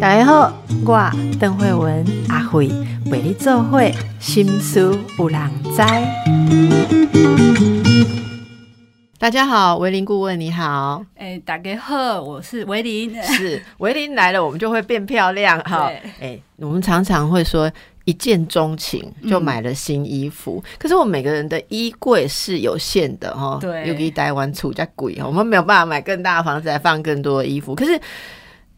大家好，我邓慧文阿慧为你做会心思有人知。大家好，维林顾问你好，哎，大家好，我是维林。是维林来了，我们就会变漂亮哈。哎，我们常常会说一见钟情就买了新衣服，可是我们每个人的衣柜是有限的哈。对，又给台湾储家贵，我们没有办法买更大的房子来放更多的衣服，可是。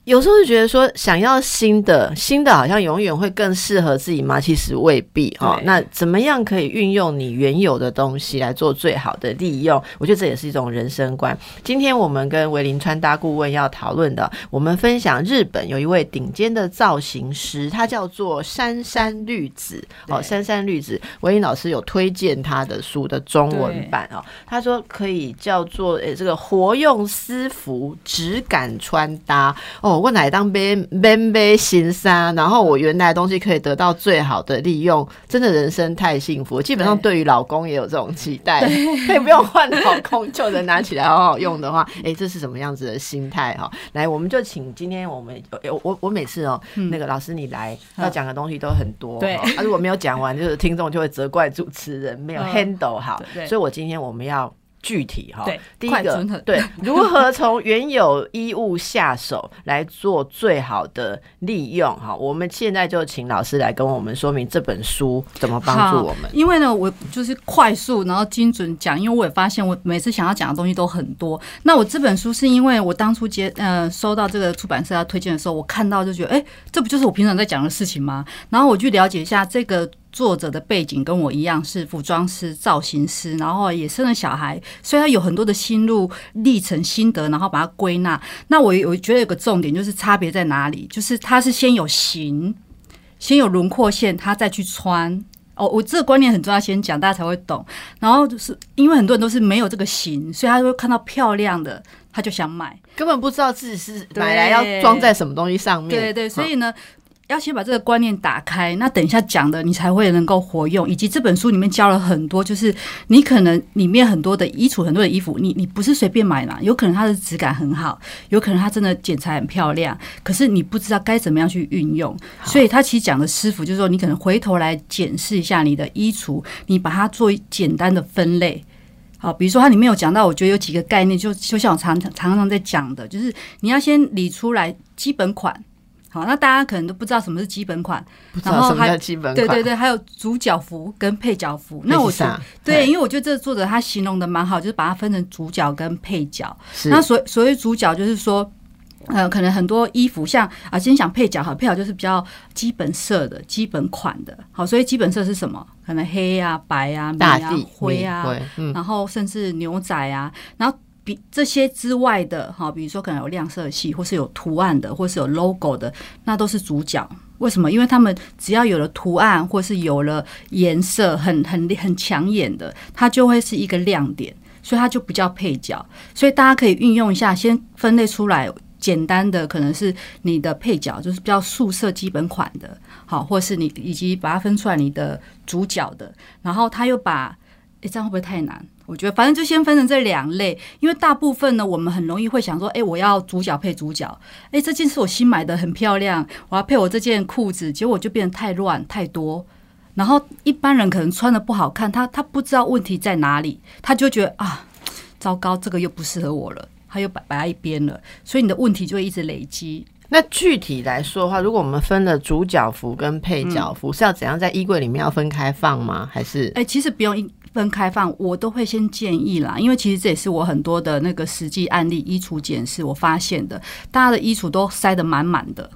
有时候就觉得说，想要新的，新的好像永远会更适合自己吗？其实未必哦。那怎么样可以运用你原有的东西来做最好的利用？我觉得这也是一种人生观。今天我们跟维林穿搭顾问要讨论的，我们分享日本有一位顶尖的造型师，他叫做杉山绿子哦。杉山绿子，维林老师有推荐他的书的中文版哦。他说可以叫做诶这个活用私服质感穿搭哦。我哪当背背背新衫，然后我原来的东西可以得到最好的利用，真的人生太幸福。基本上对于老公也有这种期待，可以不用换老公就能拿起来好好用的话，哎，这是什么样子的心态哈？来，我们就请今天我们我我每次哦，那个老师你来要讲的东西都很多，对，啊，如果没有讲完，就是听众就会责怪主持人没有 handle 好，所以我今天我们要。具体哈，第一个对，如何从原有衣物下手来做最好的利用哈？我们现在就请老师来跟我们说明这本书怎么帮助我们。因为呢，我就是快速然后精准讲，因为我也发现我每次想要讲的东西都很多。那我这本书是因为我当初接呃收到这个出版社要推荐的时候，我看到就觉得，哎，这不就是我平常在讲的事情吗？然后我去了解一下这个。作者的背景跟我一样是服装师、造型师，然后也生了小孩，所以他有很多的心路历程、心得，然后把它归纳。那我我觉得有个重点就是差别在哪里，就是他是先有形，先有轮廓线，他再去穿。哦，我这个观念很重要，先讲大家才会懂。然后就是因为很多人都是没有这个型，所以他会看到漂亮的，他就想买，根本不知道自己是买来要装在什么东西上面。对对，所以呢。要先把这个观念打开，那等一下讲的你才会能够活用。以及这本书里面教了很多，就是你可能里面很多的衣橱，很多的衣服，你你不是随便买嘛？有可能它的质感很好，有可能它真的剪裁很漂亮，可是你不知道该怎么样去运用。所以他其实讲的师傅就是说，你可能回头来检视一下你的衣橱，你把它做简单的分类。好，比如说它里面有讲到，我觉得有几个概念，就就像我常常常常在讲的，就是你要先理出来基本款。好，那大家可能都不知道什么是基本款，然后还有基本款，对对对，还有主角服跟配角服。那我对，因为我觉得这个作者他形容的蛮好，就是把它分成主角跟配角。那所所谓主角就是说，呃，可能很多衣服像啊，先想配角哈，配角就是比较基本色的基本款的。好，所以基本色是什么？可能黑啊、白啊、米啊、灰啊，然后甚至牛仔啊，然后。比这些之外的哈，比如说可能有亮色系，或是有图案的，或是有 logo 的，那都是主角。为什么？因为他们只要有了图案，或是有了颜色，很很很抢眼的，它就会是一个亮点，所以它就不叫配角。所以大家可以运用一下，先分类出来简单的，可能是你的配角，就是比较素色基本款的，好，或是你以及把它分出来你的主角的，然后他又把，诶，这样会不会太难？我觉得反正就先分成这两类，因为大部分呢，我们很容易会想说，哎，我要主角配主角，哎，这件是我新买的，很漂亮，我要配我这件裤子，结果就变得太乱太多，然后一般人可能穿的不好看，他他不知道问题在哪里，他就觉得啊，糟糕，这个又不适合我了，他又摆摆在一边了，所以你的问题就会一直累积。那具体来说的话，如果我们分了主角服跟配角服，是要怎样在衣柜里面要分开放吗？还是？哎，其实不用一。分开放，我都会先建议啦，因为其实这也是我很多的那个实际案例衣橱检视我发现的，大家的衣橱都塞得满满的，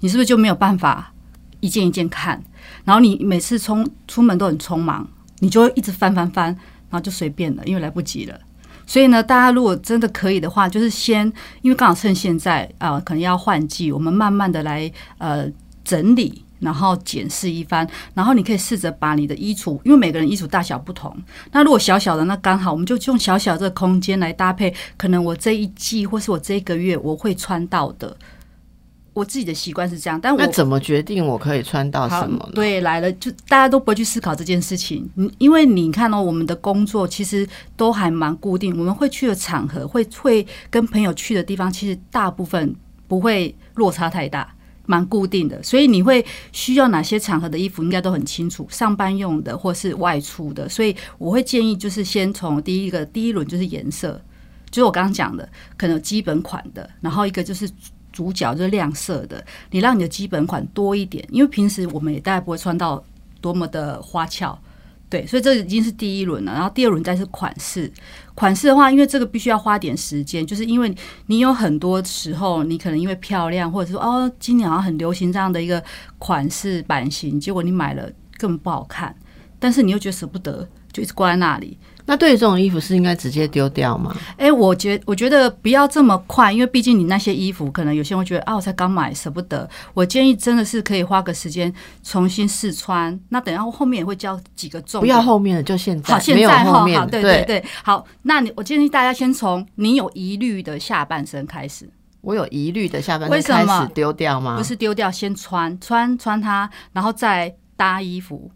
你是不是就没有办法一件一件看？然后你每次冲出门都很匆忙，你就会一直翻翻翻，然后就随便了，因为来不及了。所以呢，大家如果真的可以的话，就是先，因为刚好趁现在啊，可能要换季，我们慢慢的来呃整理。然后检视一番，然后你可以试着把你的衣橱，因为每个人衣橱大小不同，那如果小小的，那刚好我们就用小小这个空间来搭配，可能我这一季或是我这一个月我会穿到的我自己的习惯是这样，但我怎么决定我可以穿到什么？对，来了就大家都不会去思考这件事情。你因为你看哦，我们的工作其实都还蛮固定，我们会去的场合，会会跟朋友去的地方，其实大部分不会落差太大，蛮固定的。所以你会需要哪些场合的衣服，应该都很清楚，上班用的或是外出的。所以我会建议，就是先从第一个第一轮就是颜色，就是我刚刚讲的，可能基本款的，然后一个就是。主角就是亮色的，你让你的基本款多一点，因为平时我们也大概不会穿到多么的花俏，对，所以这已经是第一轮了。然后第二轮再是款式，款式的话，因为这个必须要花点时间，就是因为你有很多时候，你可能因为漂亮，或者说哦，今年好像很流行这样的一个款式版型，结果你买了更不好看，但是你又觉得舍不得，就一直挂在那里。那对于这种衣服是应该直接丢掉吗？哎，我觉我觉得不要这么快，因为毕竟你那些衣服，可能有些人会觉得啊，我才刚买舍不得。我建议真的是可以花个时间重新试穿。那等下我后面也会教几个重，不要后面的，就现在。好，现在哈，好，对对对，好。那你我建议大家先从你有疑虑的下半身开始。我有疑虑的下半身开始丢掉吗？不是丢掉，先穿穿穿它，然后再搭衣服。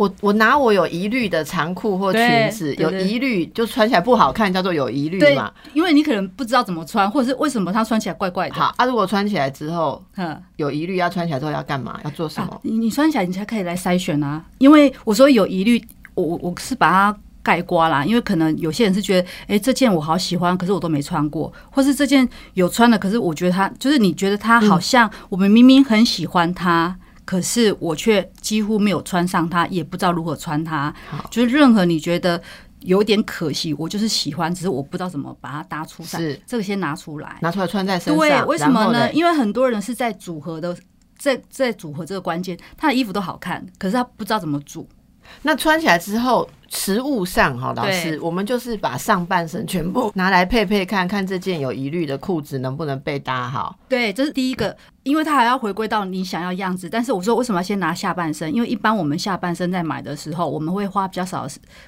我我拿我有疑虑的长裤或裙子，有疑虑就穿起来不好看，叫做有疑虑嘛。因为你可能不知道怎么穿，或者是为什么它穿起来怪怪的。好啊，如果穿起来之后，嗯，有疑虑要穿起来之后要干嘛？要做什么？你你穿起来你才可以来筛选啊。因为我说有疑虑，我我我是把它盖刮啦。因为可能有些人是觉得，哎，这件我好喜欢，可是我都没穿过，或是这件有穿的，可是我觉得它就是你觉得它好像我们明明很喜欢它。可是我却几乎没有穿上它，也不知道如何穿它。就是任何你觉得有点可惜，我就是喜欢，只是我不知道怎么把它搭出来。是这个先拿出来，拿出来穿在身上。对，为什么呢？因为很多人是在组合的，在在组合这个关键，他的衣服都好看，可是他不知道怎么组。那穿起来之后，实物上哈，老师，我们就是把上半身全部拿来配配看看，这件有疑虑的裤子能不能被搭好？对，这是第一个，因为它还要回归到你想要样子。但是我说为什么要先拿下半身？因为一般我们下半身在买的时候，我们会花比较少，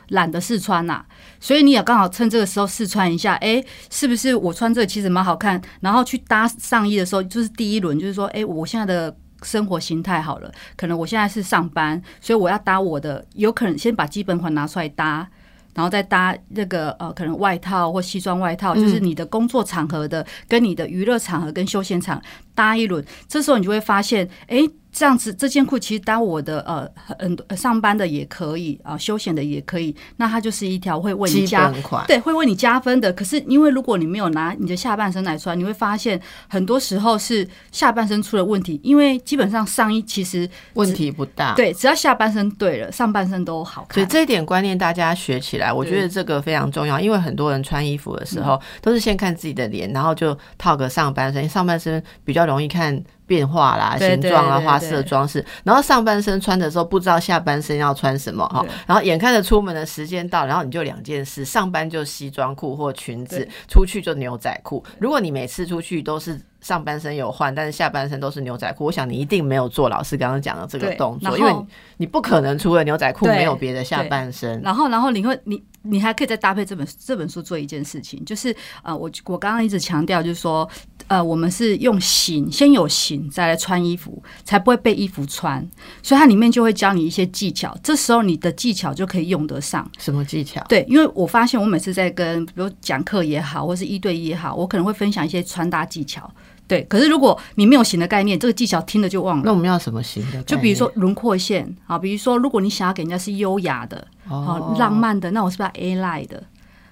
懒得试穿呐。所以你也刚好趁这个时候试穿一下，哎，是不是我穿这个其实蛮好看？然后去搭上衣的时候，就是第一轮，就是说，哎，我现在的。生活形态好了，可能我现在是上班，所以我要搭我的，有可能先把基本款拿出来搭，然后再搭那个呃，可能外套或西装外套，就是你的工作场合的，跟你的娱乐场合跟休闲场搭一轮，这时候你就会发现，哎。这样子，这件裤其实搭我的呃很多上班的也可以啊，休闲的也可以。那它就是一条会为你加对，会为你加分的。可是因为如果你没有拿你的下半身来穿，你会发现很多时候是下半身出了问题。因为基本上上衣其实问题不大，对，只要下半身对了，上半身都好看。所以这一点观念大家学起来，我觉得这个非常重要。因为很多人穿衣服的时候都是先看自己的脸，然后就套个上半身，上半身比较容易看。变化啦，形状啊，花色装饰，然后上半身穿的时候不知道下半身要穿什么哈，然后眼看着出门的时间到，然后你就两件事，上班就西装裤或裙子，出去就牛仔裤。如果你每次出去都是。上半身有换，但是下半身都是牛仔裤。我想你一定没有做老师刚刚讲的这个动作，因为你不可能除了牛仔裤没有别的下半身。然后，然后你会，你你还可以再搭配这本这本书做一件事情，就是呃，我我刚刚一直强调，就是说，呃，我们是用型，先有型再来穿衣服，才不会被衣服穿。所以它里面就会教你一些技巧，这时候你的技巧就可以用得上。什么技巧？对，因为我发现我每次在跟比如讲课也好，或是一对一也好，我可能会分享一些穿搭技巧。对，可是如果你没有型的概念，这个技巧听了就忘了。那我们要什么型的？就比如说轮廓线啊，比如说如果你想要给人家是优雅的、好浪漫的，那我是不是要 A line 的？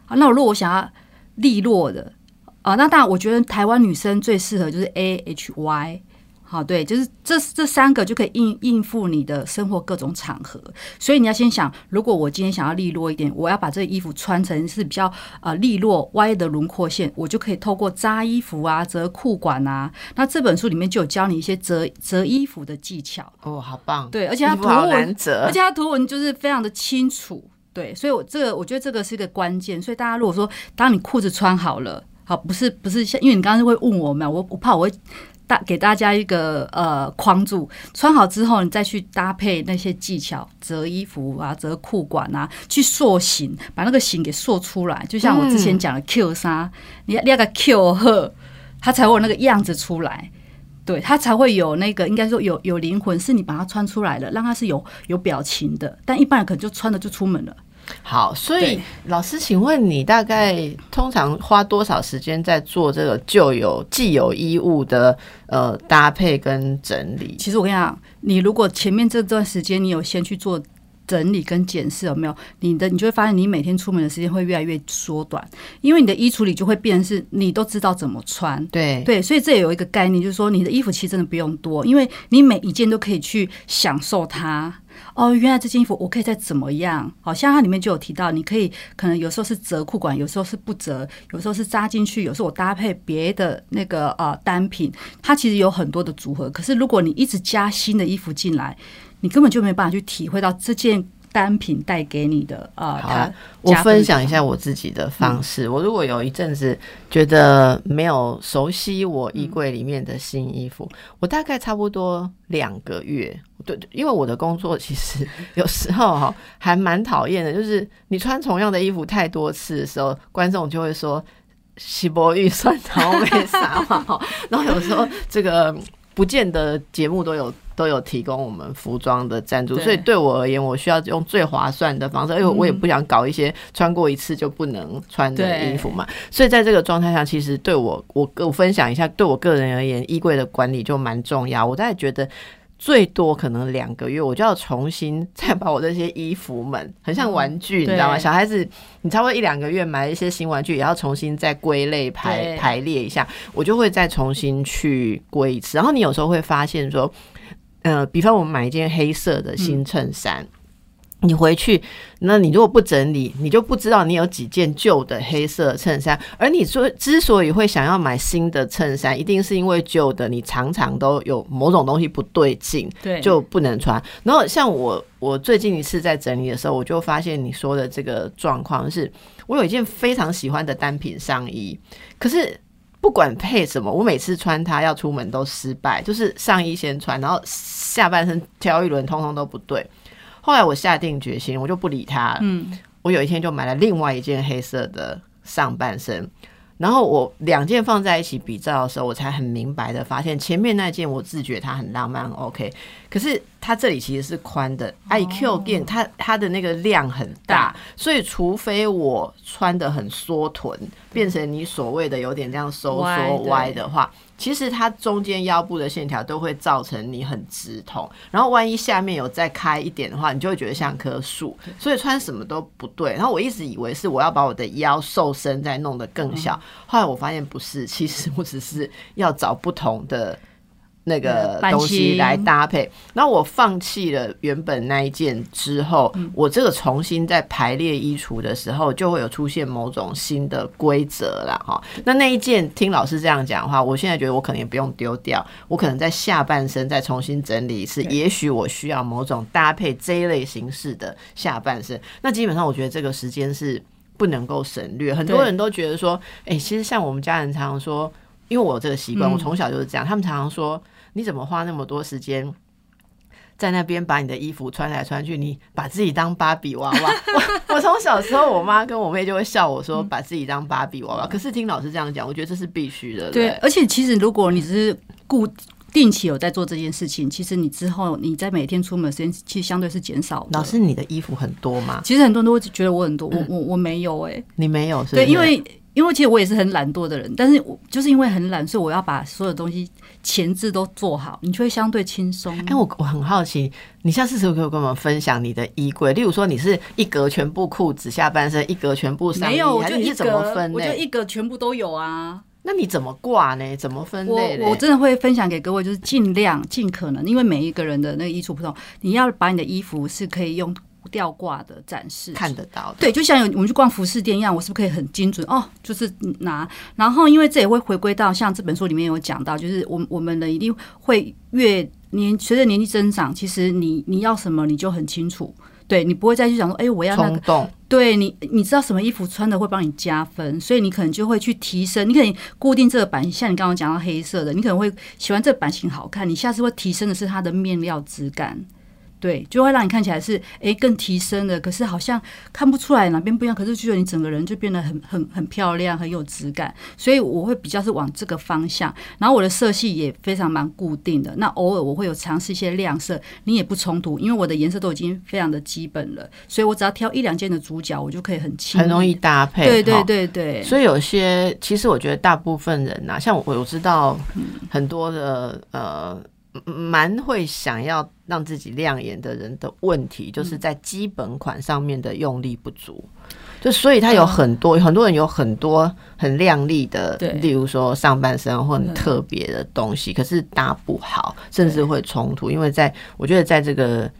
啊，那我如果我想要利落的啊，那当然我觉得台湾女生最适合就是 A H Y。好，对，就是这这三个就可以应应付你的生活各种场合，所以你要先想，如果我今天想要利落一点，我要把这个衣服穿成是比较呃利落歪的轮廓线，我就可以透过扎衣服啊、折裤管啊，那这本书里面就有教你一些折折衣服的技巧。哦，好棒！对，而且它图文，而且它图文就是非常的清楚。对，所以我这个我觉得这个是一个关键。所以大家如果说，当你裤子穿好了，好，不是不是像，因为你刚刚会问我嘛，我我怕我会。大给大家一个呃框住，穿好之后，你再去搭配那些技巧，折衣服啊，折裤管啊，去塑形，把那个形给塑出来。就像我之前讲的 Q 衫，你你要个 Q 呵，它才会有那个样子出来。对，它才会有那个，应该说有有灵魂，是你把它穿出来了，让它是有有表情的。但一般人可能就穿了就出门了。好，所以老师，请问你大概通常花多少时间在做这个旧有既有衣物的呃搭配跟整理？其实我跟你讲，你如果前面这段时间你有先去做。整理跟检视有没有你的，你就会发现你每天出门的时间会越来越缩短，因为你的衣橱里就会变是，你都知道怎么穿。对对，所以这也有一个概念，就是说你的衣服其实真的不用多，因为你每一件都可以去享受它。哦，原来这件衣服我可以再怎么样？好像它里面就有提到，你可以可能有时候是折裤管，有时候是不折，有时候是扎进去，有时候我搭配别的那个呃单品，它其实有很多的组合。可是如果你一直加新的衣服进来，你根本就没办法去体会到这件单品带给你的啊。好，我分享一下我自己的方式。我如果有一阵子觉得没有熟悉我衣柜里面的新衣服，我大概差不多两个月。对，因为我的工作其实有时候哈还蛮讨厌的，就是你穿同样的衣服太多次的时候，观众就会说“稀薄预算然后没啥嘛”。然后有时候这个。不见得节目都有都有提供我们服装的赞助，所以对我而言，我需要用最划算的方式，因为我也不想搞一些穿过一次就不能穿的衣服嘛。所以在这个状态下，其实对我我我分享一下，对我个人而言，衣柜的管理就蛮重要。我大概觉得。最多可能两个月，我就要重新再把我这些衣服们，很像玩具，你知道吗？小孩子，你差不多一两个月买一些新玩具，也要重新再归类排排列一下，我就会再重新去归一次。然后你有时候会发现说，呃，比方我们买一件黑色的新衬衫。你回去，那你如果不整理，你就不知道你有几件旧的黑色衬衫。而你说之所以会想要买新的衬衫，一定是因为旧的你常常都有某种东西不对劲，对，就不能穿。然后像我，我最近一次在整理的时候，我就发现你说的这个状况是，我有一件非常喜欢的单品上衣，可是不管配什么，我每次穿它要出门都失败，就是上衣先穿，然后下半身挑一轮，通通都不对。后来我下定决心，我就不理他了。嗯，我有一天就买了另外一件黑色的上半身，然后我两件放在一起比照的时候，我才很明白的发现，前面那件我自觉它很浪漫，OK，可是它这里其实是宽的，IQ 店它它的那个量很大，所以除非我穿的很缩臀，变成你所谓的有点这样收缩歪的话。其实它中间腰部的线条都会造成你很直筒，然后万一下面有再开一点的话，你就会觉得像棵树，所以穿什么都不对。然后我一直以为是我要把我的腰瘦身再弄得更小，后来我发现不是，其实我只是要找不同的。那个东西来搭配，那我放弃了原本那一件之后，我这个重新在排列衣橱的时候，就会有出现某种新的规则了哈。那那一件听老师这样讲的话，我现在觉得我可能也不用丢掉，我可能在下半身再重新整理一次，也许我需要某种搭配这一类形式的下半身。那基本上我觉得这个时间是不能够省略。很多人都觉得说，哎，其实像我们家人常常说。因为我有这个习惯，我从小就是这样。他们常常说：“你怎么花那么多时间在那边把你的衣服穿来穿去？你把自己当芭比娃娃。”我我从小时候，我妈跟我妹就会笑我说：“把自己当芭比娃娃。”可是听老师这样讲，我觉得这是必须的。对，而且其实如果你只是固定期有在做这件事情，其实你之后你在每天出门时间其实相对是减少。老师，你的衣服很多吗？其实很多人都会觉得我很多，我我我没有哎，你没有是？对，因为。因为其实我也是很懒惰的人，但是我就是因为很懒，所以我要把所有东西前置都做好，你就会相对轻松。哎，我我很好奇，你下次可不可以跟我们分享你的衣柜？例如说，你是一格全部裤子下半身，一格全部上衣，还是你是怎么分？我就一格全部都有啊。那你怎么挂呢？怎么分类？我我真的会分享给各位，就是尽量尽可能，因为每一个人的那个衣橱不同，你要把你的衣服是可以用。吊挂的展示看得到，对，就像有我们去逛服饰店一样，我是不是可以很精准？哦？就是拿，然后因为这也会回归到像这本书里面有讲到，就是我我们的一定会越年随着年纪增长，其实你你要什么你就很清楚，对你不会再去想说，哎，我要那个，对你你知道什么衣服穿的会帮你加分，所以你可能就会去提升，你可能固定这个版型，像你刚刚讲到黑色的，你可能会喜欢这个版型好看，你下次会提升的是它的面料质感。对，就会让你看起来是哎更提升的，可是好像看不出来哪边不一样，可是觉得你整个人就变得很很很漂亮，很有质感，所以我会比较是往这个方向。然后我的色系也非常蛮固定的，那偶尔我会有尝试一些亮色，你也不冲突，因为我的颜色都已经非常的基本了，所以我只要挑一两件的主角，我就可以很轻，很容易搭配。对对对对。所以有些其实我觉得大部分人呐，像我我知道很多的呃。蛮会想要让自己亮眼的人的问题，就是在基本款上面的用力不足，就所以他有很多很多人有很多很亮丽的，例如说上半身或很特别的东西，可是搭不好，甚至会冲突，因为在我觉得在这个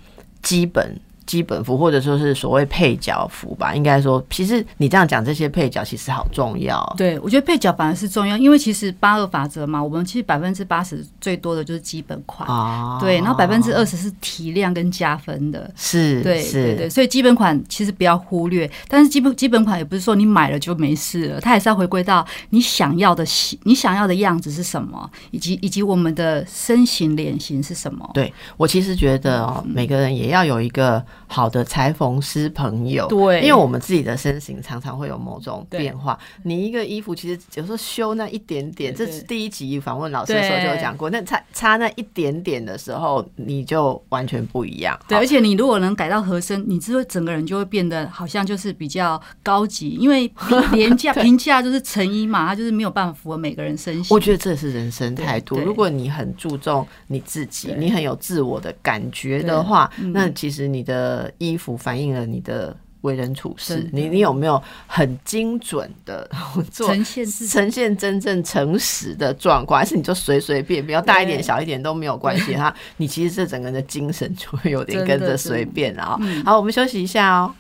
基本。基本服或者说是所谓配角服吧，应该说，其实你这样讲这些配角其实好重要。对，我觉得配角反而是重要，因为其实八二法则嘛，我们其实百分之八十最多的就是基本款，对，然后百分之二十是提亮跟加分的，是，对，对，对，所以基本款其实不要忽略，但是基本基本款也不是说你买了就没事了，它还是要回归到你想要的你想要的样子是什么，以及以及我们的身形脸型是什么。对我其实觉得哦，每个人也要有一个。好的裁缝师朋友，对，因为我们自己的身形常常会有某种变化。你一个衣服其实有时候修那一点点，这是第一集访问老师的时候就有讲过，那差差那一点点的时候，你就完全不一样。对，而且你如果能改到合身，你之后整个人就会变得好像就是比较高级，因为 廉价平价就是成衣嘛，它就是没有办法符合每个人身形。我觉得这是人生态度。如果你很注重你自己，你很有自我的感觉的话，那其实你的。衣服反映了你的为人处事，你你有没有很精准的 呈现呈现真正诚实的状况，还是你就随随便便，要大一点小一点都没有关系。哈？你其实这整个人的精神就会有点跟着随便啊。好，我们休息一下哦。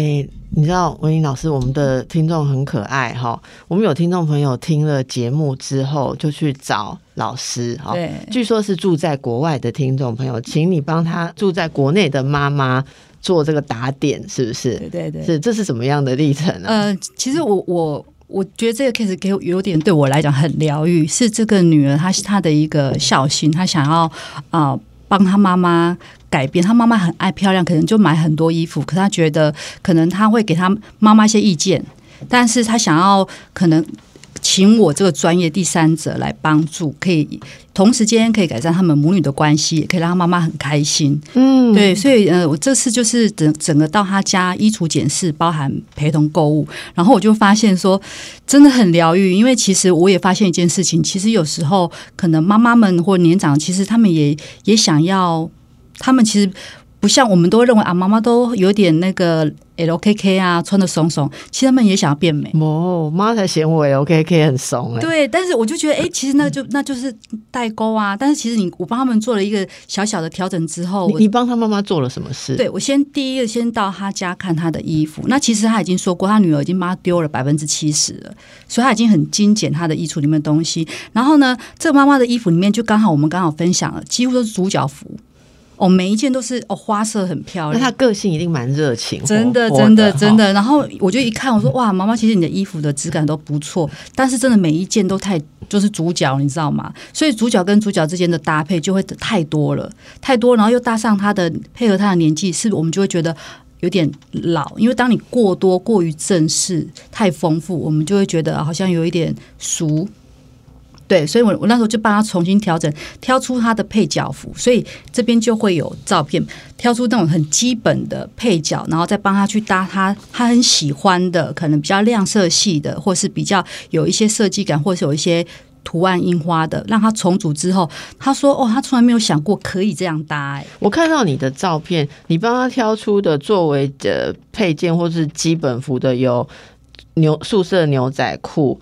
哎，你知道文英老师，我们的听众很可爱哈。我们有听众朋友听了节目之后，就去找老师哈。对，据说是住在国外的听众朋友，请你帮他住在国内的妈妈做这个打点，是不是？对对对，是这是什么样的历程呢？呃，其实我我我觉得这个 case 给有点对我来讲很疗愈，是这个女儿她是她的一个孝心，她想要啊帮他妈妈。改变，他妈妈很爱漂亮，可能就买很多衣服。可他觉得，可能他会给他妈妈一些意见，但是他想要可能请我这个专业第三者来帮助，可以同时间可以改善他们母女的关系，也可以让他妈妈很开心。嗯，对，所以呃，我这次就是整整个到他家衣橱检视，包含陪同购物，然后我就发现说真的很疗愈，因为其实我也发现一件事情，其实有时候可能妈妈们或年长，其实他们也也想要。他们其实不像我们都认为啊，妈妈都有点那个 L K K 啊，穿的松松。其实他们也想要变美。哦，妈才嫌我 L K K 很松哎。对，但是我就觉得，哎，其实那就 那就是代沟啊。但是其实你我帮他们做了一个小小的调整之后，你帮他妈妈做了什么事？对我先第一个先到他家看他的衣服。那其实他已经说过，他女儿已经帮他丢了百分之七十了，所以他已经很精简他的衣橱里面的东西。然后呢，这个妈妈的衣服里面就刚好我们刚好分享了，几乎都是主角服。哦，每一件都是哦，花色很漂亮。那她个性一定蛮热情，真的，真的，真的。然后我就一看，我说哇，妈妈，其实你的衣服的质感都不错，但是真的每一件都太就是主角，你知道吗？所以主角跟主角之间的搭配就会太多了，太多，然后又搭上他的配合他的年纪，是我们就会觉得有点老。因为当你过多过于正式、太丰富，我们就会觉得好像有一点俗。对，所以我我那时候就帮他重新调整，挑出他的配角服，所以这边就会有照片，挑出那种很基本的配角，然后再帮他去搭他他很喜欢的，可能比较亮色系的，或是比较有一些设计感，或是有一些。图案印花的，让他重组之后，他说：“哦，他从来没有想过可以这样搭。”哎，我看到你的照片，你帮他挑出的作为的配件或是基本服的有牛素色牛仔裤，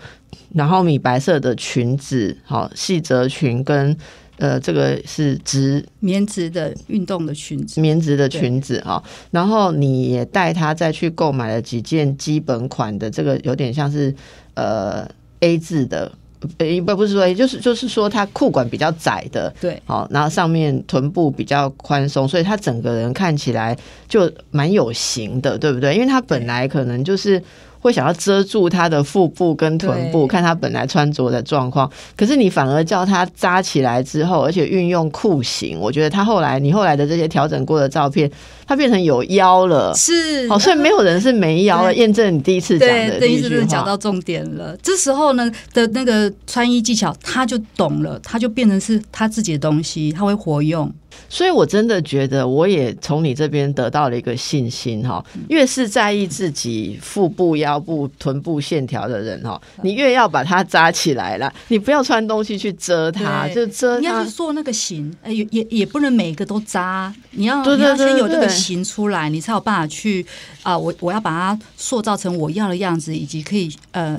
然后米白色的裙子，好细褶裙跟呃这个是直棉质的运动的裙子，棉质的裙子哈。然后你也带他再去购买了几件基本款的，这个有点像是呃 A 字的。不不不是说，也就是就是说，他裤管比较窄的，对，好，然后上面臀部比较宽松，所以他整个人看起来就蛮有型的，对不对？因为他本来可能就是。会想要遮住他的腹部跟臀部，看他本来穿着的状况。可是你反而叫他扎起来之后，而且运用裤型，我觉得他后来你后来的这些调整过的照片，他变成有腰了。是，哦，所以没有人是没腰 了。验证你第一次讲的第一句讲到重点了。这时候呢的那个穿衣技巧，他就懂了，他就变成是他自己的东西，他会活用。所以，我真的觉得，我也从你这边得到了一个信心哈。越是在意自己腹部、腰部、臀部线条的人哈，你越要把它扎起来了。你不要穿东西去遮它，就遮。你要去做那个型，哎，也也也不能每个都扎。你要你要先有这个型出来，你才有办法去啊。我我要把它塑造成我要的样子，以及可以呃。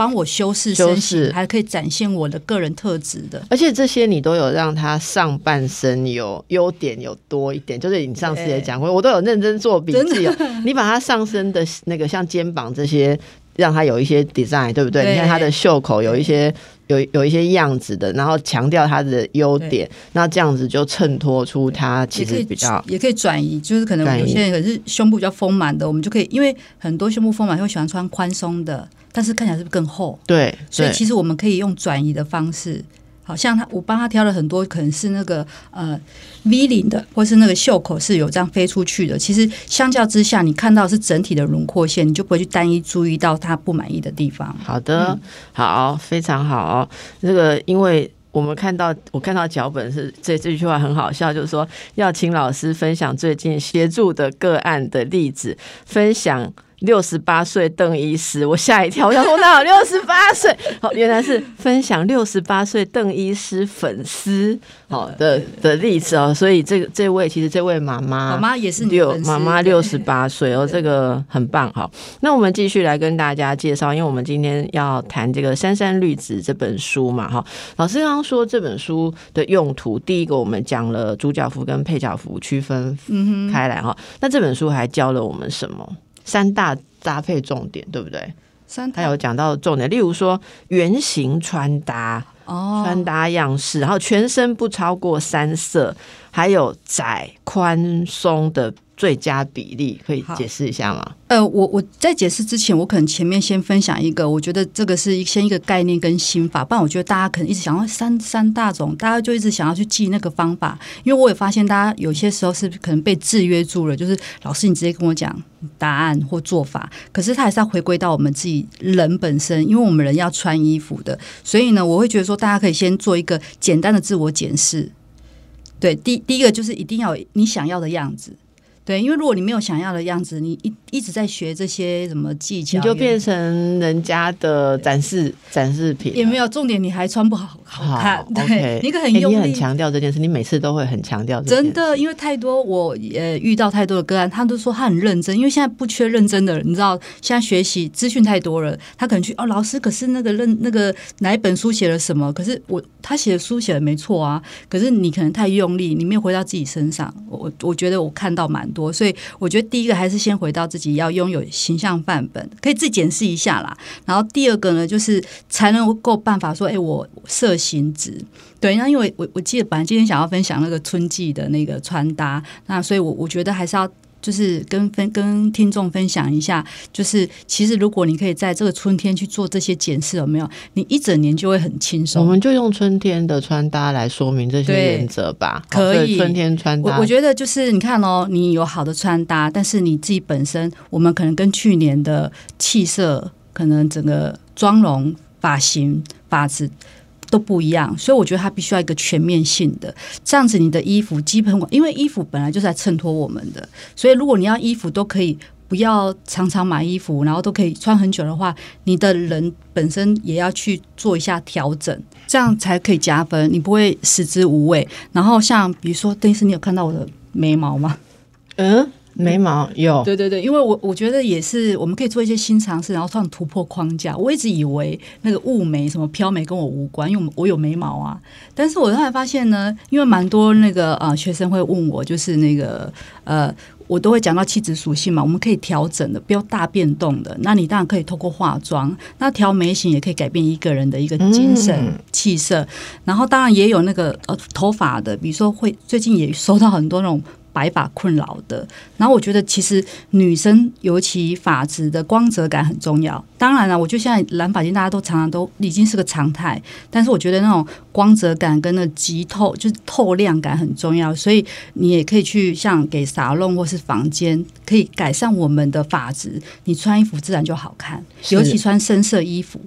帮我修饰身形，还可以展现我的个人特质的。而且这些你都有让他上半身有优点有多一点，就是你上次也讲过，我都有认真做笔记哦。你把他上身的那个像肩膀这些，让他有一些 design，对不对？你看他的袖口有一些有有一些样子的，然后强调他的优点，那这样子就衬托出他其实比较也可以转移，就是可能有些人可是胸部比较丰满的，我们就可以因为很多胸部丰满会喜欢穿宽松的。但是看起来是不是更厚？对，所以其实我们可以用转移的方式，好像他我帮他挑了很多，可能是那个呃 V 领的，或是那个袖口是有这样飞出去的。其实相较之下，你看到是整体的轮廓线，你就不会去单一注意到他不满意的地方。好的，好，非常好。这个因为我们看到我看到脚本是这这句话很好笑，就是说要请老师分享最近协助的个案的例子，分享。六十八岁邓医师，我吓一跳，我想说哪有 六十八岁？好，原来是分享六十八岁邓医师粉丝哦的的例子哦，所以这个这位其实这位妈妈，妈妈也是六妈妈六十八岁哦，这个很棒哈。那我们继续来跟大家介绍，因为我们今天要谈这个《珊珊绿子》这本书嘛哈。老师刚刚说这本书的用途，第一个我们讲了主角服跟配角服区分开来哈。那这本书还教了我们什么？三大搭配重点，对不对？三，他有讲到重点，例如说圆形穿搭，哦，穿搭样式，然后全身不超过三色，还有窄宽松的。最佳比例可以解释一下吗？呃，我我在解释之前，我可能前面先分享一个，我觉得这个是一先一个概念跟心法，不然我觉得大家可能一直想要三三大种，大家就一直想要去记那个方法，因为我也发现大家有些时候是可能被制约住了，就是老师你直接跟我讲答案或做法，可是他还是要回归到我们自己人本身，因为我们人要穿衣服的，所以呢，我会觉得说大家可以先做一个简单的自我检视，对，第第一个就是一定要你想要的样子。对，因为如果你没有想要的样子，你一一直在学这些什么技巧，你就变成人家的展示展示品。也没有重点，你还穿不好好看。对，你可很用力，很强调这件事，你每次都会很强调。真的，因为太多，我呃遇到太多的个案，他都说他很认真，因为现在不缺认真的人，你知道，现在学习资讯太多了，他可能去哦，老师，可是那个认那个哪一本书写了什么？可是我他写的书写的没错啊，可是你可能太用力，你没有回到自己身上。我我觉得我看到蛮多。所以我觉得第一个还是先回到自己要拥有形象范本，可以自己检视一下啦。然后第二个呢，就是才能够办法说，哎，我设形值。对，那因为我我记得本来今天想要分享那个春季的那个穿搭，那所以我我觉得还是要。就是跟分跟听众分享一下，就是其实如果你可以在这个春天去做这些检视，有没有？你一整年就会很轻松。我们就用春天的穿搭来说明这些原则吧。可以，春天穿搭。我我觉得就是你看哦，你有好的穿搭，但是你自己本身，我们可能跟去年的气色，可能整个妆容、发型、发质。都不一样，所以我觉得它必须要一个全面性的，这样子你的衣服基本因为衣服本来就是在衬托我们的，所以如果你要衣服都可以不要常常买衣服，然后都可以穿很久的话，你的人本身也要去做一下调整，这样才可以加分，你不会食之无味。然后像比如说，邓医师，你有看到我的眉毛吗？嗯。眉毛有，对对对，因为我我觉得也是，我们可以做一些新尝试，然后创突破框架。我一直以为那个雾眉什么飘眉跟我无关，因为我有眉毛啊。但是我后来发现呢，因为蛮多那个呃学生会问我，就是那个呃，我都会讲到气质属性嘛，我们可以调整的，不要大变动的。那你当然可以透过化妆，那调眉形也可以改变一个人的一个精神气色。然后当然也有那个呃头发的，比如说会最近也收到很多那种。白发困扰的，然后我觉得其实女生尤其发质的光泽感很重要。当然了，我觉得现在染发型大家都常常都已经是个常态，但是我觉得那种光泽感跟那极透就是透亮感很重要。所以你也可以去像给沙龙或是房间，可以改善我们的发质。你穿衣服自然就好看，尤其穿深色衣服。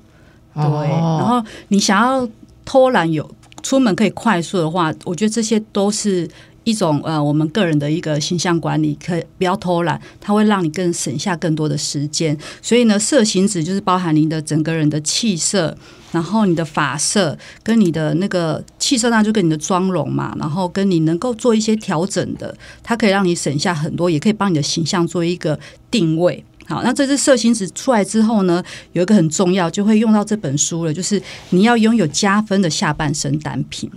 对，然后你想要偷懒有出门可以快速的话，我觉得这些都是。一种呃，我们个人的一个形象管理，可不要偷懒，它会让你更省下更多的时间。所以呢，色型纸就是包含你的整个人的气色，然后你的发色跟你的那个气色，那就跟你的妆容嘛，然后跟你能够做一些调整的，它可以让你省下很多，也可以帮你的形象做一个定位。好，那这支色型纸出来之后呢，有一个很重要，就会用到这本书了，就是你要拥有加分的下半身单品。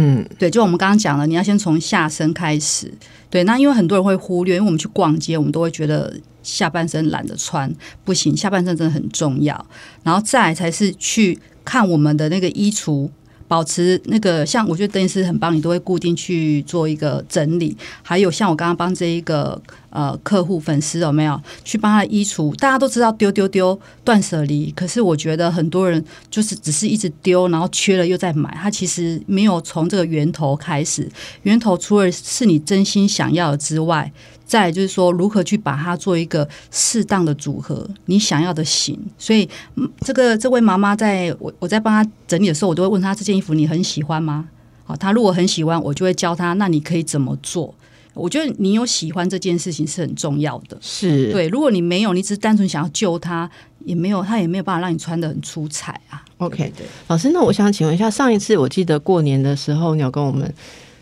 嗯，对，就我们刚刚讲了，你要先从下身开始。对，那因为很多人会忽略，因为我们去逛街，我们都会觉得下半身懒得穿，不行，下半身真的很重要。然后再才是去看我们的那个衣橱。保持那个像，我觉得邓医师很棒，你都会固定去做一个整理。还有像我刚刚帮这一个呃客户粉丝有没有去帮他衣橱？大家都知道丢丢丢断舍离，可是我觉得很多人就是只是一直丢，然后缺了又再买，他其实没有从这个源头开始。源头除了是你真心想要之外。再就是说，如何去把它做一个适当的组合，你想要的型。所以，这个这位妈妈在我我在帮她整理的时候，我都会问她这件衣服你很喜欢吗？好，她如果很喜欢，我就会教她，那你可以怎么做？我觉得你有喜欢这件事情是很重要的。是对，如果你没有，你只是单纯想要救她，也没有，她也没有办法让你穿的很出彩啊。OK，对，老师，那我想请问一下，上一次我记得过年的时候，你有跟我们。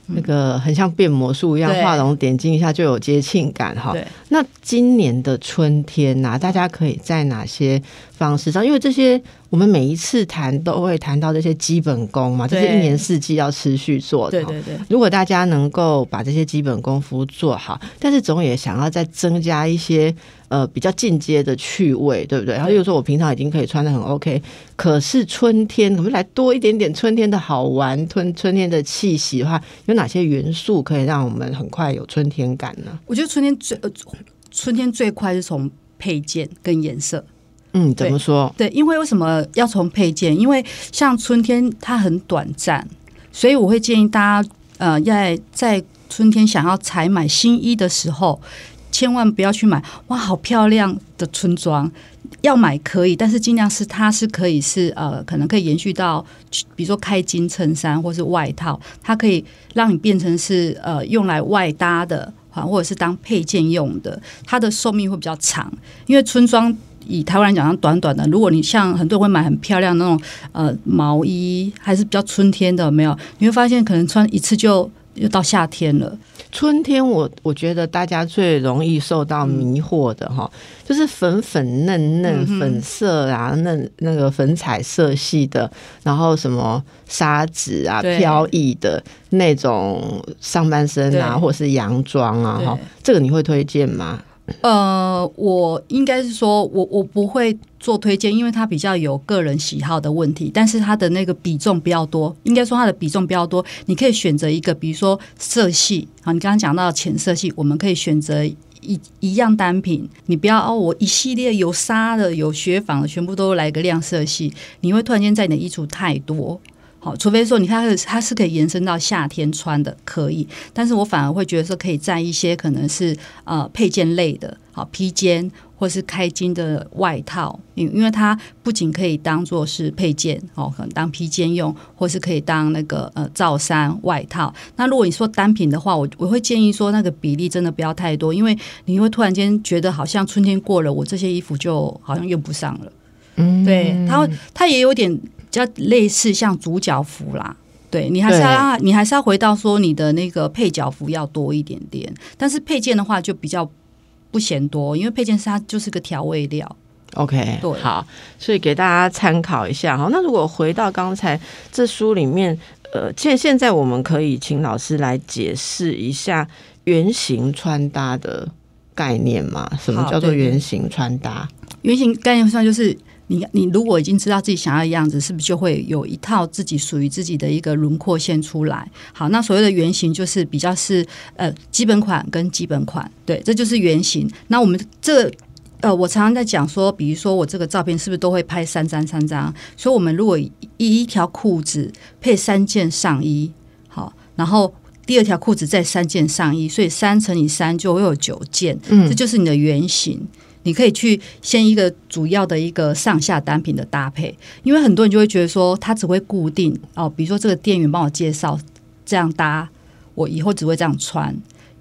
那个很像变魔术一样，画龙点睛一下就有节庆感哈。那今年的春天呐，大家可以在哪些方式上？因为这些。我们每一次谈都会谈到这些基本功嘛，这是一年四季要持续做的。对对对。如果大家能够把这些基本功夫做好，但是总也想要再增加一些呃比较进阶的趣味，对不对？然后又说我平常已经可以穿的很 OK，可是春天我们来多一点点春天的好玩，春春天的气息的话，有哪些元素可以让我们很快有春天感呢？我觉得春天最呃春天最快是从配件跟颜色。嗯，怎么说？对，因为为什么要从配件？因为像春天它很短暂，所以我会建议大家，呃，在在春天想要采买新衣的时候，千万不要去买哇，好漂亮的春装。要买可以，但是尽量是它是可以是呃，可能可以延续到，比如说开襟衬衫或是外套，它可以让你变成是呃用来外搭的，或者是当配件用的，它的寿命会比较长，因为春装。以台湾来讲，短短的。如果你像很多人会买很漂亮那种呃毛衣，还是比较春天的，没有你会发现可能穿一次就又到夏天了。春天，我我觉得大家最容易受到迷惑的哈，就是粉粉嫩嫩、粉色啊、嫩那个粉彩色系的，然后什么纱质啊、飘逸的那种上半身啊，或者是洋装啊，哈，这个你会推荐吗？呃，我应该是说，我我不会做推荐，因为它比较有个人喜好的问题。但是它的那个比重比较多，应该说它的比重比较多。你可以选择一个，比如说色系啊，你刚刚讲到浅色系，我们可以选择一一样单品。你不要哦，我一系列有纱的、有雪纺的，全部都来个亮色系，你会突然间在你的衣橱太多。好，除非说你看它是可以延伸到夏天穿的，可以。但是我反而会觉得说，可以在一些可能是呃配件类的，好披肩。或是开襟的外套，因因为它不仅可以当做是配件哦，可能当披肩用，或是可以当那个呃罩衫外套。那如果你说单品的话，我我会建议说那个比例真的不要太多，因为你会突然间觉得好像春天过了，我这些衣服就好像用不上了。嗯，对，它它也有点比较类似像主角服啦。对你还是要你还是要回到说你的那个配角服要多一点点，但是配件的话就比较。不嫌多，因为配件是它就是个调味料。OK，对，好，所以给大家参考一下哈。那如果回到刚才这书里面，呃，现现在我们可以请老师来解释一下圆形穿搭的概念吗？什么叫做圆形穿搭？圆形概念上就是。你你如果已经知道自己想要的样子，是不是就会有一套自己属于自己的一个轮廓线出来？好，那所谓的原型就是比较是呃基本款跟基本款，对，这就是原型。那我们这呃，我常常在讲说，比如说我这个照片是不是都会拍三张三张？所以我们如果一一条裤子配三件上衣，好，然后第二条裤子再三件上衣，所以三乘以三就会有九件，嗯，这就是你的原型。你可以去先一个主要的一个上下单品的搭配，因为很多人就会觉得说，他只会固定哦，比如说这个店员帮我介绍这样搭，我以后只会这样穿，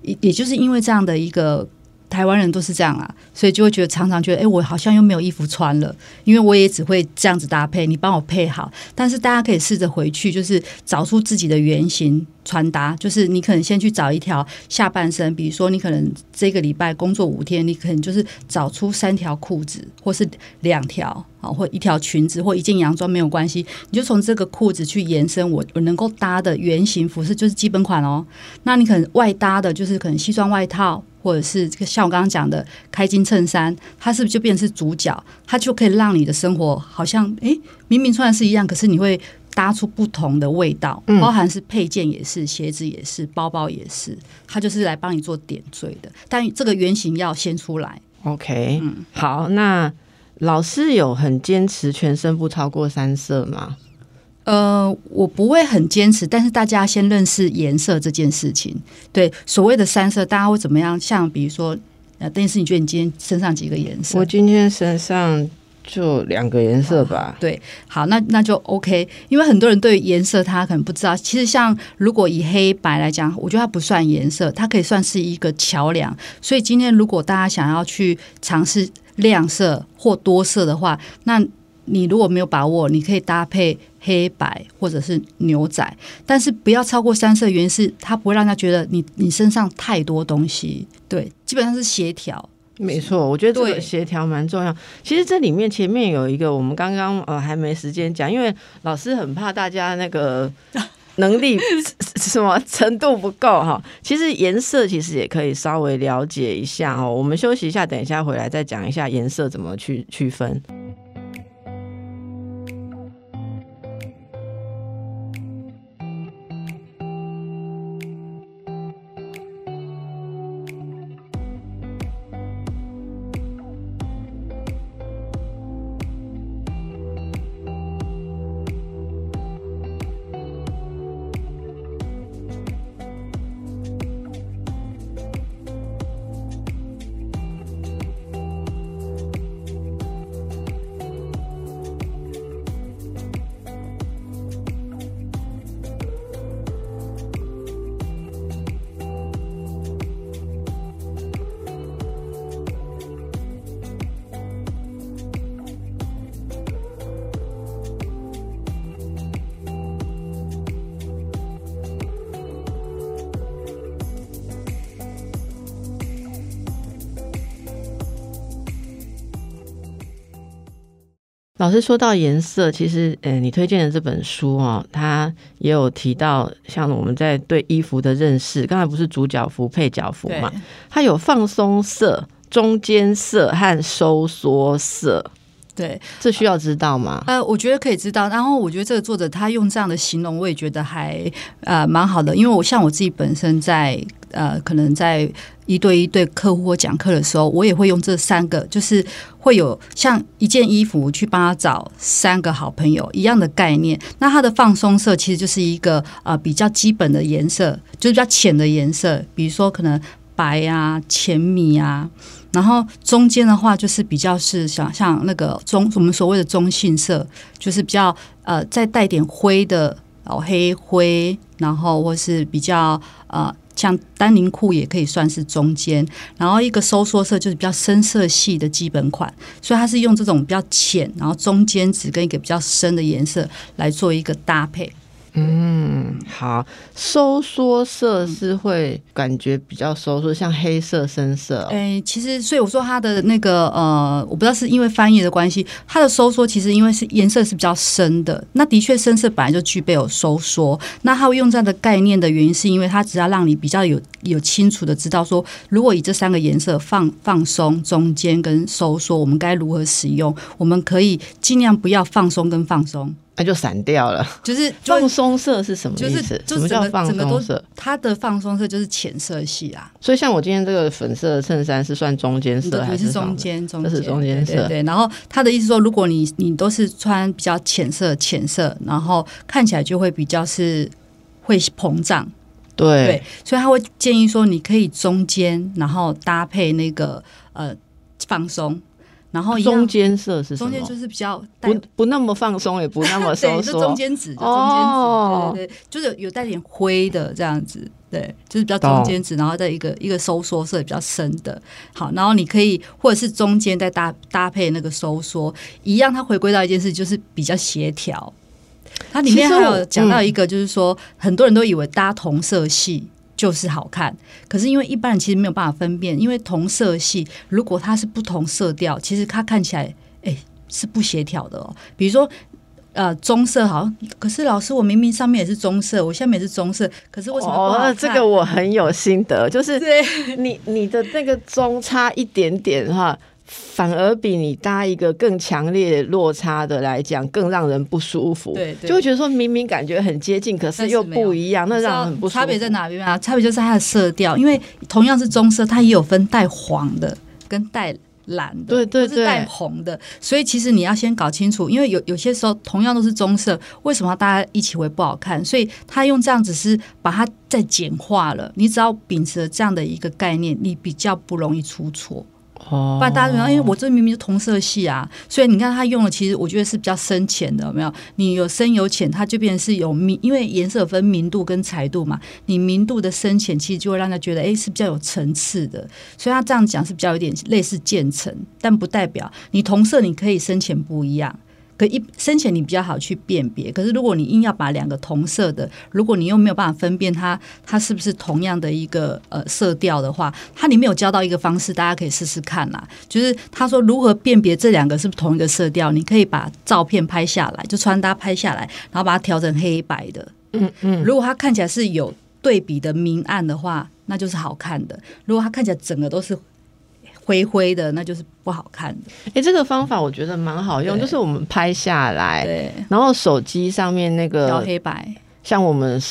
也也就是因为这样的一个。台湾人都是这样啊，所以就会觉得常常觉得，哎，我好像又没有衣服穿了，因为我也只会这样子搭配，你帮我配好。但是大家可以试着回去，就是找出自己的原型穿搭，就是你可能先去找一条下半身，比如说你可能这个礼拜工作五天，你可能就是找出三条裤子，或是两条啊，或一条裙子，或一件洋装没有关系，你就从这个裤子去延伸，我我能够搭的圆形服饰就是基本款哦。那你可能外搭的就是可能西装外套。或者是这个像我刚刚讲的开襟衬衫，它是不是就变成是主角？它就可以让你的生活好像诶，明明穿的是一样，可是你会搭出不同的味道，包含是配件也是，鞋子也是，包包也是，它就是来帮你做点缀的。但这个原型要先出来。OK，嗯，好，那老师有很坚持全身不超过三色吗？呃，我不会很坚持，但是大家先认识颜色这件事情。对，所谓的三色，大家会怎么样？像比如说，呃，但是你觉得你今天身上几个颜色？我今天身上就两个颜色吧。对，好，那那就 OK。因为很多人对颜色他可能不知道，其实像如果以黑白来讲，我觉得它不算颜色，它可以算是一个桥梁。所以今天如果大家想要去尝试亮色或多色的话，那你如果没有把握，你可以搭配黑白或者是牛仔，但是不要超过三色，原因是它不会让他觉得你你身上太多东西。对，基本上是协调。没错，我觉得这个协调蛮重要。其实这里面前面有一个，我们刚刚呃还没时间讲，因为老师很怕大家那个能力 什么程度不够哈。其实颜色其实也可以稍微了解一下哦。我们休息一下，等一下回来再讲一下颜色怎么去区分。老师说到颜色，其实，呃，你推荐的这本书哦，它也有提到，像我们在对衣服的认识，刚才不是主角服、配角服嘛？它有放松色、中间色和收缩色。对，这需要知道吗？呃，我觉得可以知道。然后我觉得这个作者他用这样的形容，我也觉得还呃蛮好的。因为我像我自己本身在呃，可能在一对一对客户或讲课的时候，我也会用这三个，就是会有像一件衣服去帮他找三个好朋友一样的概念。那它的放松色其实就是一个呃比较基本的颜色，就是比较浅的颜色，比如说可能白啊、浅米啊。然后中间的话就是比较是像像那个中我们所谓的中性色，就是比较呃再带点灰的哦黑灰，然后或是比较呃像丹宁裤也可以算是中间，然后一个收缩色就是比较深色系的基本款，所以它是用这种比较浅，然后中间值跟一个比较深的颜色来做一个搭配。嗯，好，收缩色是会感觉比较收缩，像黑色深色。哎，其实所以我说它的那个呃，我不知道是因为翻译的关系，它的收缩其实因为是颜色是比较深的。那的确深色本来就具备有收缩，那它会用这样的概念的原因，是因为它只要让你比较有有清楚的知道说，如果以这三个颜色放放松、中间跟收缩，我们该如何使用？我们可以尽量不要放松跟放松。那就散掉了。就是 放松色是什么意思？什么叫放松色？它的放松色就是浅色系啊。所以像我今天这个粉色衬衫是算中间色还是中间？这是中间色。对。然后他的意思说，如果你你都是穿比较浅色、浅色，然后看起来就会比较是会膨胀。对。所以他会建议说，你可以中间，然后搭配那个呃放松。然后中间色是什么中间就是比较不不那么放松，也不那么收缩，中间值，中间值，对对对，就是有带点灰的这样子，对，就是比较中间值，然后再一个一个收缩色比较深的，好，然后你可以或者是中间再搭搭配那个收缩，一样，它回归到一件事，就是比较协调。它里面还有讲到一个，就是说很多人都以为搭同色系。就是好看，可是因为一般人其实没有办法分辨，因为同色系如果它是不同色调，其实它看起来哎是不协调的哦。比如说呃棕色好，可是老师我明明上面也是棕色，我下面也是棕色，可是为什么哦？这个我很有心得，就是你你的那个棕差一点点哈。反而比你搭一个更强烈落差的来讲，更让人不舒服。对，就会觉得说明明感觉很接近，可是又不一样，那让人很不舒服。差别在哪边啊？差别就是它的色调，因为同样是棕色，它也有分带黄的跟带蓝的，对对对，带红的。所以其实你要先搞清楚，因为有有些时候同样都是棕色，为什么大家一起会不好看？所以他用这样子是把它再简化了。你只要秉持这样的一个概念，你比较不容易出错。哦，不然大家，因为我这明明是同色系啊，所以你看他用的，其实我觉得是比较深浅的，有没有？你有深有浅，它就变成是有明，因为颜色分明度跟彩度嘛。你明度的深浅，其实就会让他觉得，哎，是比较有层次的。所以他这样讲是比较有点类似渐层，但不代表你同色你可以深浅不一样。可一深浅你比较好去辨别，可是如果你硬要把两个同色的，如果你又没有办法分辨它它是不是同样的一个呃色调的话，它里面有教到一个方式，大家可以试试看啦。就是他说如何辨别这两个是不是同一个色调，你可以把照片拍下来，就穿搭拍下来，然后把它调成黑白的。嗯嗯，如果它看起来是有对比的明暗的话，那就是好看的；如果它看起来整个都是。灰灰的，那就是不好看的。哎，这个方法我觉得蛮好用，就是我们拍下来，对，然后手机上面那个调黑白，像我们。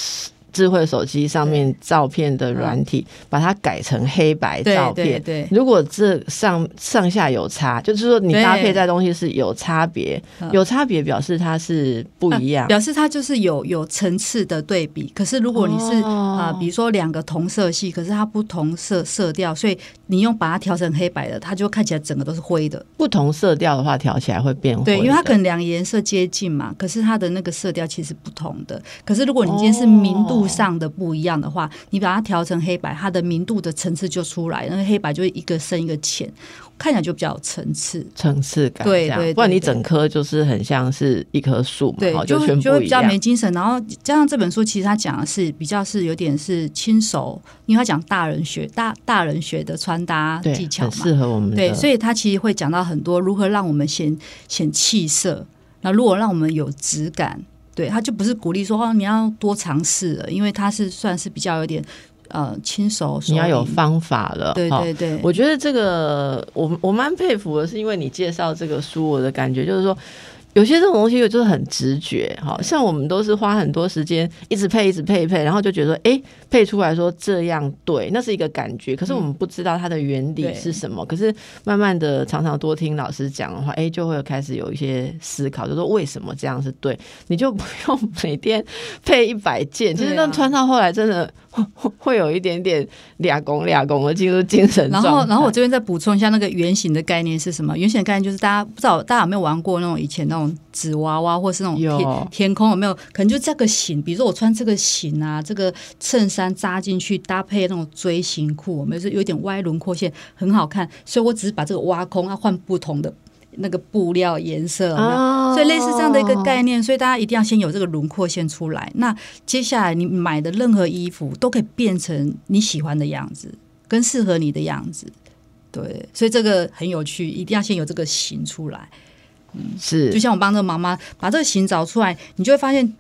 智慧手机上面照片的软体，把它改成黑白照片。对，如果这上上下有差，就是说你搭配在东西是有差别，有差别表示它是不一样，表示它就是有有层次的对比。可是如果你是啊，比如说两个同色系，可是它不同色色调，所以你用把它调成黑白的，它就看起来整个都是灰的。不同色调的话，调起来会变灰。对，因为它可能两个颜色接近嘛，可是它的那个色调其实不同的。可是如果你今天是明度。上的不一样的话，你把它调成黑白，它的明度的层次就出来，那个黑白就一个深一个浅，看起来就比较有层次、层次感。对对，不然你整颗就是很像是一棵树嘛，对，就就会比较没精神。然后加上这本书，其实他讲的是比较是有点是轻熟，因为他讲大人学大大人学的穿搭技巧嘛，适合我们。对，所以他其实会讲到很多如何让我们显显气色，那如果让我们有质感。对，他就不是鼓励说哦，你要多尝试了，因为他是算是比较有点呃亲手，你要有方法了。对对对，我觉得这个我我蛮佩服的，是因为你介绍这个书，我的感觉就是说。有些这种东西就是很直觉，好像我们都是花很多时间一直配、一直配、配，然后就觉得哎，配出来说这样对，那是一个感觉。可是我们不知道它的原理是什么。可是慢慢的，常常多听老师讲的话，哎，就会开始有一些思考，就说为什么这样是对？你就不用每天配一百件，其实那穿到后来真的 会有一点点俩拱俩拱的进入精神然后，然后我这边再补充一下，那个圆形的概念是什么？圆形的概念就是大家不知道大家有没有玩过那种以前那种纸娃娃，或是那种天天空有没有？可能就这个型，比如说我穿这个型啊，这个衬衫扎进去搭配那种锥形裤，我们是有点歪轮廓线，很好看。所以我只是把这个挖空，要换不同的。那个布料颜色，所以类似这样的一个概念，所以大家一定要先有这个轮廓线出来。那接下来你买的任何衣服都可以变成你喜欢的样子，跟适合你的样子。对，所以这个很有趣，一定要先有这个型出来。嗯，是，就像我帮这个妈妈把这个型找出来，你就会发现。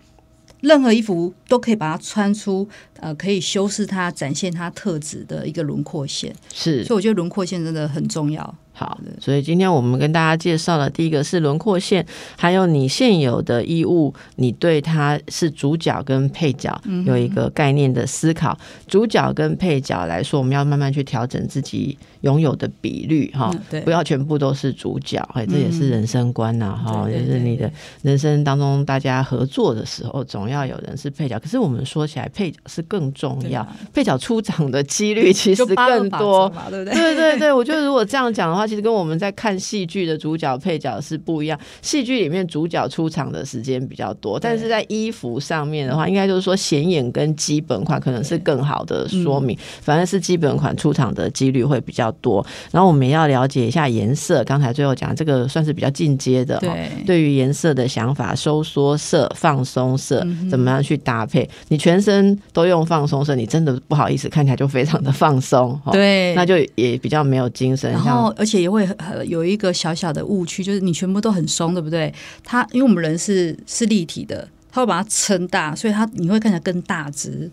任何衣服都可以把它穿出，呃，可以修饰它、展现它特质的一个轮廓线。是，所以我觉得轮廓线真的很重要。好，所以今天我们跟大家介绍的第一个是轮廓线，还有你现有的衣物，你对它是主角跟配角有一个概念的思考。主角跟配角来说，我们要慢慢去调整自己拥有的比率，哈，不要全部都是主角，哎，这也是人生观呐，哈，就是你的人生当中大家合作的时候，总要有人是配角。可是我们说起来，配角是更重要，配角出场的几率其实更多，对不对？对对对，我觉得如果这样讲的话。其实跟我们在看戏剧的主角配角是不一样。戏剧里面主角出场的时间比较多，但是在衣服上面的话，应该就是说显眼跟基本款可能是更好的说明。反正是基本款出场的几率会比较多。然后我们要了解一下颜色。刚才最后讲这个算是比较进阶的。对，对于颜色的想法，收缩色、放松色，怎么样去搭配？你全身都用放松色，你真的不好意思，看起来就非常的放松。对，那就也比较没有精神。然后而且。也会有一个小小的误区，就是你全部都很松，对不对？它因为我们人是是立体的，它会把它撑大，所以它你会看起来更大只。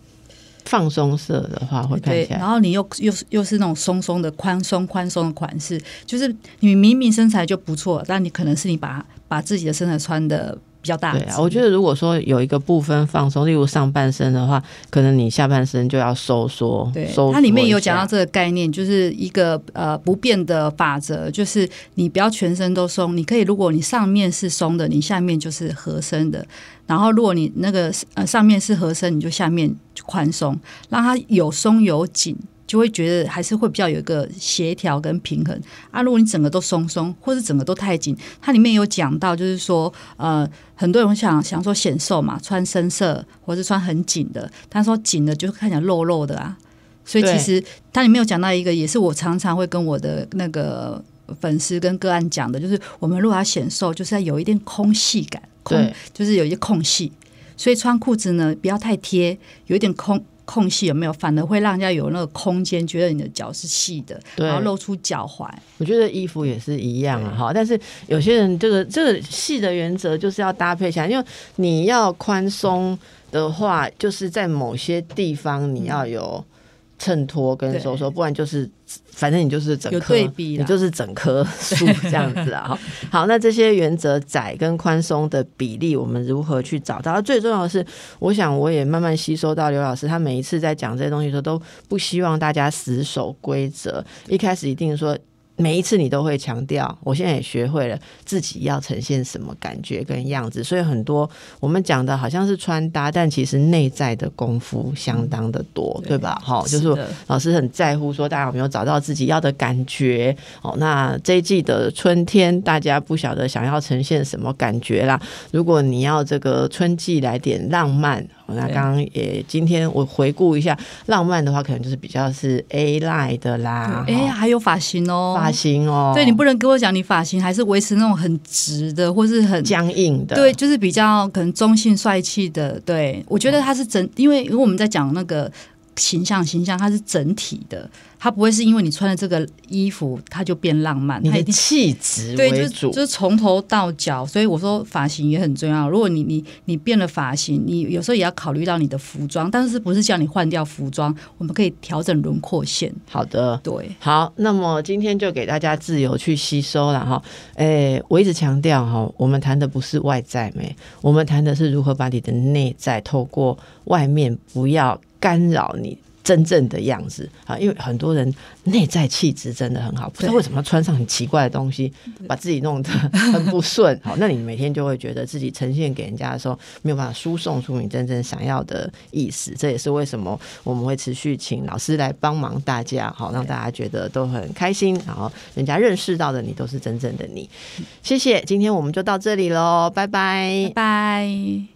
放松色的话会看起来，然后你又又又是那种松松的、宽松宽松的款式，就是你明明身材就不错，但你可能是你把把自己的身材穿的。比较大，对啊，我觉得如果说有一个部分放松，例如上半身的话，可能你下半身就要收缩。对，它里面有讲到这个概念，就是一个呃不变的法则，就是你不要全身都松，你可以如果你上面是松的，你下面就是合身的，然后如果你那个呃上面是合身，你就下面宽松，让它有松有紧。就会觉得还是会比较有一个协调跟平衡啊。如果你整个都松松，或者整个都太紧，它里面有讲到，就是说，呃，很多人想想说显瘦嘛，穿深色或者穿很紧的，他说紧的就看起来肉肉的啊。所以其实它里面有讲到一个，也是我常常会跟我的那个粉丝跟个案讲的，就是我们如果要显瘦，就是要有一点空隙感，空就是有一些空隙，所以穿裤子呢不要太贴，有一点空。空隙有没有？反而会让人家有那个空间，觉得你的脚是细的，然后露出脚踝。我觉得衣服也是一样啊，哈。但是有些人这个这个细的原则就是要搭配起来，因为你要宽松的话，就是在某些地方你要有。衬托跟收缩，不然就是反正你就是整颗，你就是整棵树 这样子啊。好，那这些原则窄跟宽松的比例，我们如何去找到？最重要的是，我想我也慢慢吸收到刘老师，他每一次在讲这些东西的时候，都不希望大家死守规则。一开始一定说。每一次你都会强调，我现在也学会了自己要呈现什么感觉跟样子，所以很多我们讲的好像是穿搭，但其实内在的功夫相当的多，对吧？哈，就是老师很在乎说大家有没有找到自己要的感觉哦。那这一季的春天，大家不晓得想要呈现什么感觉啦？如果你要这个春季来点浪漫。那刚刚也今天我回顾一下，浪漫的话可能就是比较是 A line 的啦。哎，还有发型哦，发型哦，对你不能跟我讲你发型还是维持那种很直的，或是很僵硬的。对，就是比较可能中性帅气的。对我觉得它是整，因为因为我们在讲那个形象，形象它是整体的。它不会是因为你穿了这个衣服，它就变浪漫。你的气质 为主，就是从头到脚。所以我说发型也很重要。如果你你你变了发型，你有时候也要考虑到你的服装，但是不是叫你换掉服装？我们可以调整轮廓线。好的，对，好。那么今天就给大家自由去吸收了哈。诶，我一直强调哈，我们谈的不是外在美，我们谈的是如何把你的内在透过外面不要干扰你。真正的样子啊，因为很多人内在气质真的很好，不知道为什么要穿上很奇怪的东西，把自己弄得很不顺。好，那你每天就会觉得自己呈现给人家的时候，没有办法输送出你真正想要的意思。这也是为什么我们会持续请老师来帮忙大家，好让大家觉得都很开心，然后人家认识到的你都是真正的你。谢谢，今天我们就到这里喽，拜拜，拜。